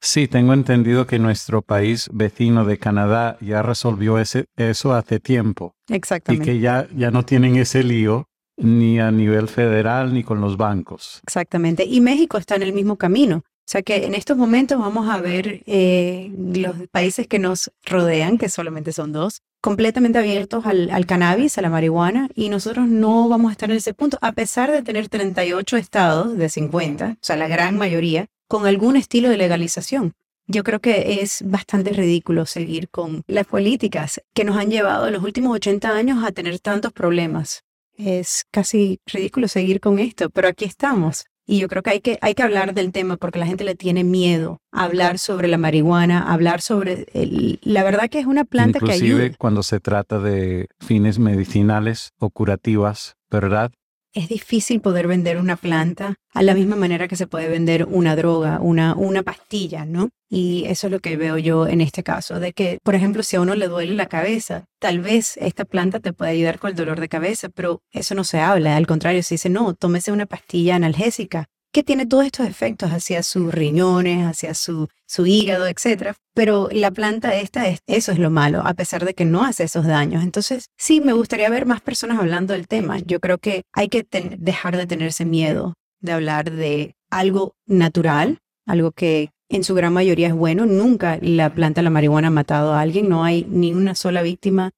Sí, tengo entendido que nuestro país vecino de Canadá ya resolvió ese, eso hace tiempo. Exactamente. Y que ya, ya no tienen ese lío ni a nivel federal ni con los bancos. Exactamente. Y México está en el mismo camino. O sea que en estos momentos vamos a ver eh, los países que nos rodean, que solamente son dos, completamente abiertos al, al, cannabis, a la marihuana, y nosotros no vamos a estar en ese punto, a pesar de tener 38 estados de 50, o sea, la gran mayoría, con algún estilo de legalización. Yo creo que es bastante ridículo seguir con las políticas que nos han llevado en los últimos 80 años a tener tantos problemas es casi ridículo seguir con esto, pero aquí estamos. Y yo creo que hay que, hay que hablar del tema porque la gente le tiene miedo a hablar sobre la marihuana, hablar sobre... la verdad que es una planta que ayuda. cuando se trata de fines medicinales o curativas, ¿verdad? Es difícil poder vender una planta a la misma manera que se puede vender una droga, una, una pastilla, ¿no? Y eso es lo que veo yo en este caso, de que, por ejemplo, si a uno le duele la cabeza, tal vez esta planta te puede ayudar con el dolor de cabeza, pero eso no se habla, al contrario, se dice, no, tómese una pastilla analgésica que tiene todos estos efectos hacia sus riñones, hacia su, su hígado, etc. Pero la planta esta, es, eso es lo malo, a pesar de que no hace esos daños. Entonces, sí, me gustaría ver más personas hablando del tema. Yo creo que hay que dejar de tenerse miedo de hablar de algo natural, algo que en su gran mayoría es bueno. Nunca la planta la marihuana ha matado a alguien, no hay ni una sola víctima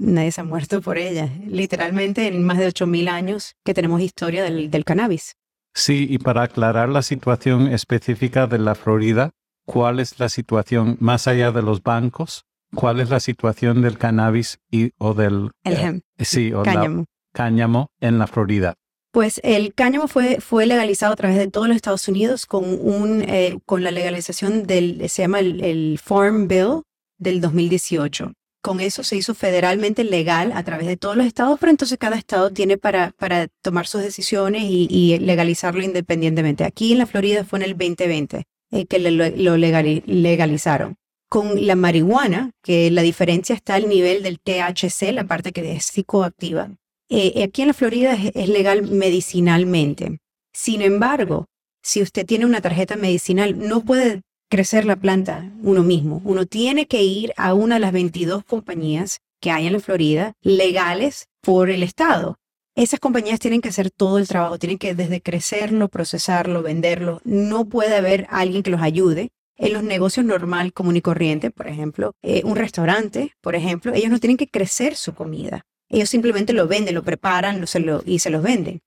nadie se ha muerto por ella. Literalmente en más de 8.000 años que tenemos historia del, del cannabis. Sí, y para aclarar la situación específica de la Florida, ¿cuál es la situación más allá de los bancos? ¿Cuál es la situación del cannabis y, o del El eh, sí, o la- cáñamo. cáñamo en la Florida? Pues el cáñamo fue, fue legalizado a través de todos los Estados Unidos con, un, eh, con la legalización del, se llama el, el Farm Bill del 2018. Con eso se hizo federalmente legal a través de todos los estados, pero entonces cada estado tiene para, para tomar sus decisiones y, legalizarlo independientemente. Aquí en la Florida fue en el 2020 eh, que lo, lo legali- legalizaron. Con la marihuana, que la diferencia está al nivel del THC, la parte que es psicoactiva. Eh, aquí en la Florida es legal medicinalmente. Sin embargo, si usted tiene una tarjeta medicinal, no puede crecer la planta uno mismo. Uno tiene que ir a una de las 22 compañías que hay en la Florida legales por el Estado. Esas compañías tienen que hacer todo el trabajo, tienen que desde crecerlo, procesarlo, venderlo. No puede haber alguien que los ayude. En los negocios normal, común y corriente, por ejemplo, eh, un restaurante, por ejemplo, ellos no tienen que crecer su comida. Ellos simplemente lo venden, lo preparan lo- se lo- y se los venden.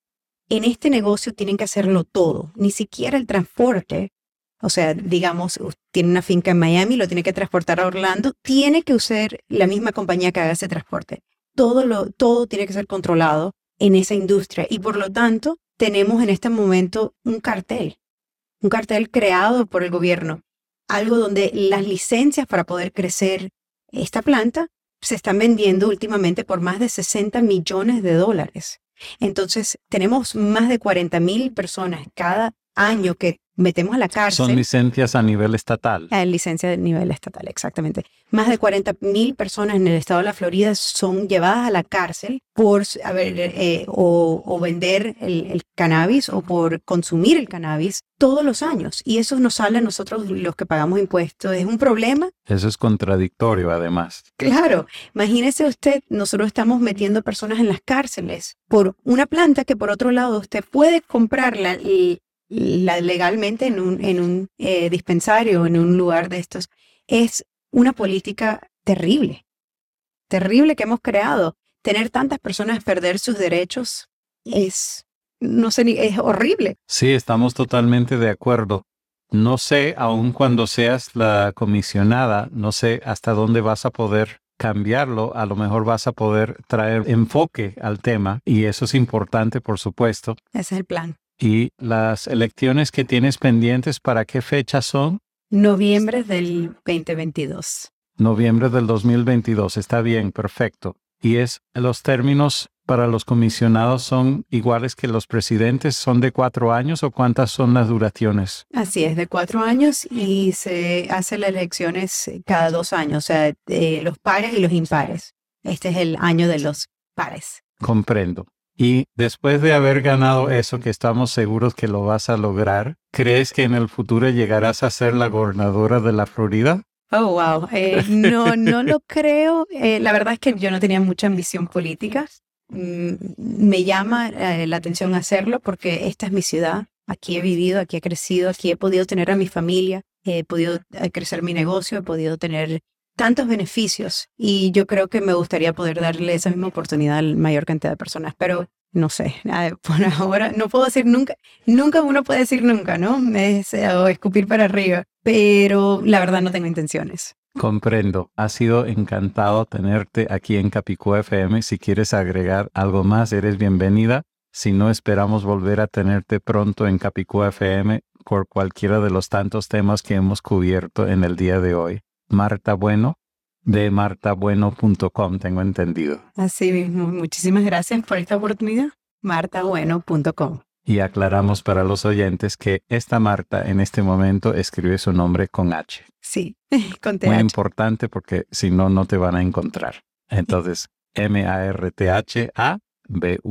En este negocio tienen que hacerlo todo, ni siquiera el transporte. O sea, digamos, tiene una finca en Miami, lo tiene que transportar a Orlando, tiene que usar la misma compañía que haga ese transporte. Todo, lo, todo tiene que ser controlado en esa industria y por lo tanto tenemos en este momento un cartel, un cartel creado por el gobierno, algo donde las licencias para poder crecer esta planta se están vendiendo últimamente por más de 60 millones de dólares. Entonces, tenemos más de 40 mil personas cada año que metemos a la cárcel. Son licencias a nivel estatal. Eh, licencia de nivel estatal, exactamente. Más de 40 mil personas en el estado de la Florida son llevadas a la cárcel por a ver, eh, o, o vender el, el cannabis o por consumir el cannabis todos los años. Y eso nos sale a nosotros los que pagamos impuestos. Es un problema Eso es contradictorio, además. Claro, imagínese usted, nosotros estamos metiendo personas en las cárceles por una planta que por otro lado usted puede comprarla y- la legalmente en un, en un eh, dispensario, en un lugar de estos. Es una política terrible, terrible que hemos creado. Tener tantas personas perder sus derechos es, no sé, es horrible. Sí, estamos totalmente de acuerdo. No sé, aun cuando seas la comisionada, no sé hasta dónde vas a poder cambiarlo. A lo mejor vas a poder traer enfoque al tema y eso es importante, por supuesto. Ese es el plan. Y las elecciones que tienes pendientes, ¿para qué fechas son? Noviembre del 2022. Noviembre del 2022. Está bien, perfecto. Y es los términos para los comisionados son iguales que los presidentes, son de cuatro años o cuántas son las duraciones? Así es, de cuatro años y se hacen las elecciones cada dos años, o sea, eh, los pares y los impares. Este es el año de los pares. Comprendo. Y después de haber ganado eso, que estamos seguros que lo vas a lograr, ¿crees que en el futuro llegarás a ser la gobernadora de la Florida? Oh, wow. Eh, no, no lo creo. Eh, la verdad es que yo no tenía mucha ambición política. Mm, me llama eh, la atención hacerlo porque esta es mi ciudad. Aquí he vivido, aquí he crecido, aquí he podido tener a mi familia, he podido crecer mi negocio, he podido tener tantos beneficios y yo creo que me gustaría poder darle esa misma oportunidad a la mayor cantidad de personas, pero no sé, por ahora no puedo decir nunca, nunca uno puede decir nunca, ¿no? Es, eh, o escupir para arriba, pero la verdad no tengo intenciones. Comprendo. Ha sido encantado tenerte aquí en Capicú FM. Si quieres agregar algo más, eres bienvenida. Si no, esperamos volver a tenerte pronto en Capicú FM por cualquiera de los tantos temas que hemos cubierto en el día de hoy. Marta Bueno, de martabueno.com, tengo entendido. Así mismo, muchísimas gracias por esta oportunidad. martabueno.com. Y aclaramos para los oyentes que esta Marta en este momento escribe su nombre con H. Sí, con Muy TH. importante porque si no, no te van a encontrar. Entonces,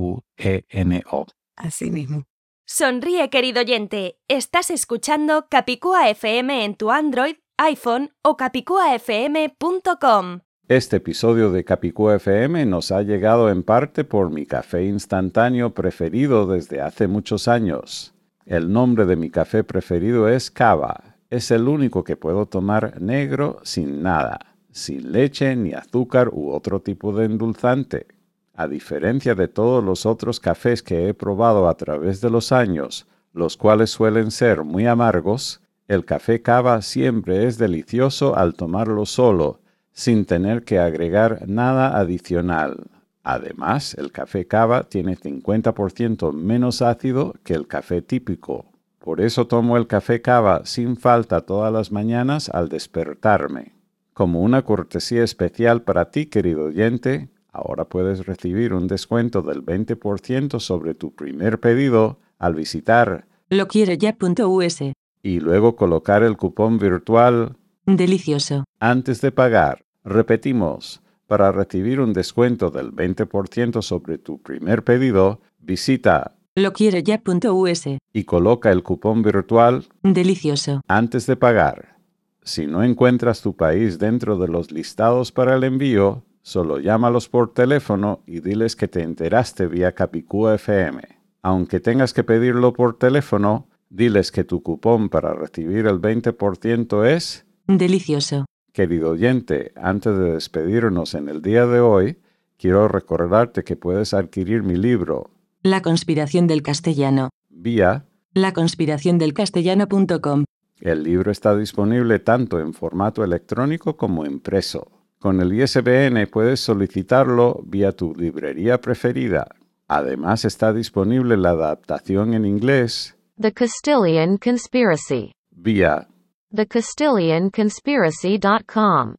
M-A-R-T-H-A-B-U-E-N-O. Así mismo. Sonríe, querido oyente. Estás escuchando Capicúa FM en tu Android, iPhone o capicuafm.com. Este episodio de Capicú FM nos ha llegado en parte por mi café instantáneo preferido desde hace muchos años. El nombre de mi café preferido es Cava. Es el único que puedo tomar negro sin nada. sin leche ni azúcar u otro tipo de endulzante. A diferencia de todos los otros cafés que he probado a través de los años, los cuales suelen ser muy amargos, el café cava siempre es delicioso al tomarlo solo, sin tener que agregar nada adicional. Además, el café cava tiene 50% menos ácido que el café típico. Por eso tomo el café cava sin falta todas las mañanas al despertarme. Como una cortesía especial para ti, querido oyente, ahora puedes recibir un descuento del 20% sobre tu primer pedido al visitar loquieroya.us. y luego colocar el cupón virtual Delicioso. antes de pagar. Repetimos, para recibir un descuento del 20% sobre tu primer pedido, visita loquieroya.us. y coloca el cupón virtual Delicioso. antes de pagar. Si no encuentras tu país dentro de los listados para el envío, solo llámalos por teléfono y diles que te enteraste vía Capicúa FM. Aunque tengas que pedirlo por teléfono, diles que tu cupón para recibir el 20% es... Delicioso. Querido oyente, antes de despedirnos en el día de hoy, quiero recordarte que puedes adquirir mi libro La conspiración del castellano. vía laconspiraciondelcastellano.com. El libro está disponible tanto en formato electrónico como impreso. Con el ISBN puedes solicitarlo vía tu librería preferida. Además está disponible la adaptación en inglés The Castilian Conspiracy. vía TheCastilianConspiracy.com.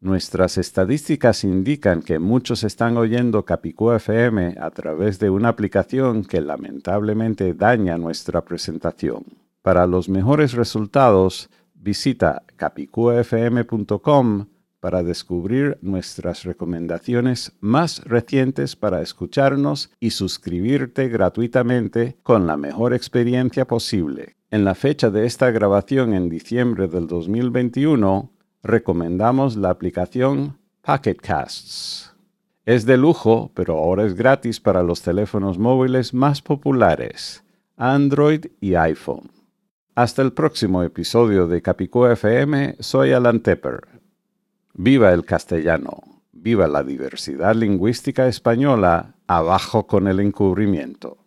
Nuestras estadísticas indican que muchos están oyendo Capicúa FM a través de una aplicación que lamentablemente daña nuestra presentación. Para los mejores resultados, visita capicuafm.com para descubrir nuestras recomendaciones más recientes para escucharnos y suscribirte gratuitamente con la mejor experiencia posible. En la fecha de esta grabación en diciembre del 2021, recomendamos la aplicación Pocket Casts. Es de lujo, pero ahora es gratis para los teléfonos móviles más populares, Android y iPhone. Hasta el próximo episodio de Capicú FM, soy Alan Tepper. Viva el castellano, viva la diversidad lingüística española, abajo con el encubrimiento.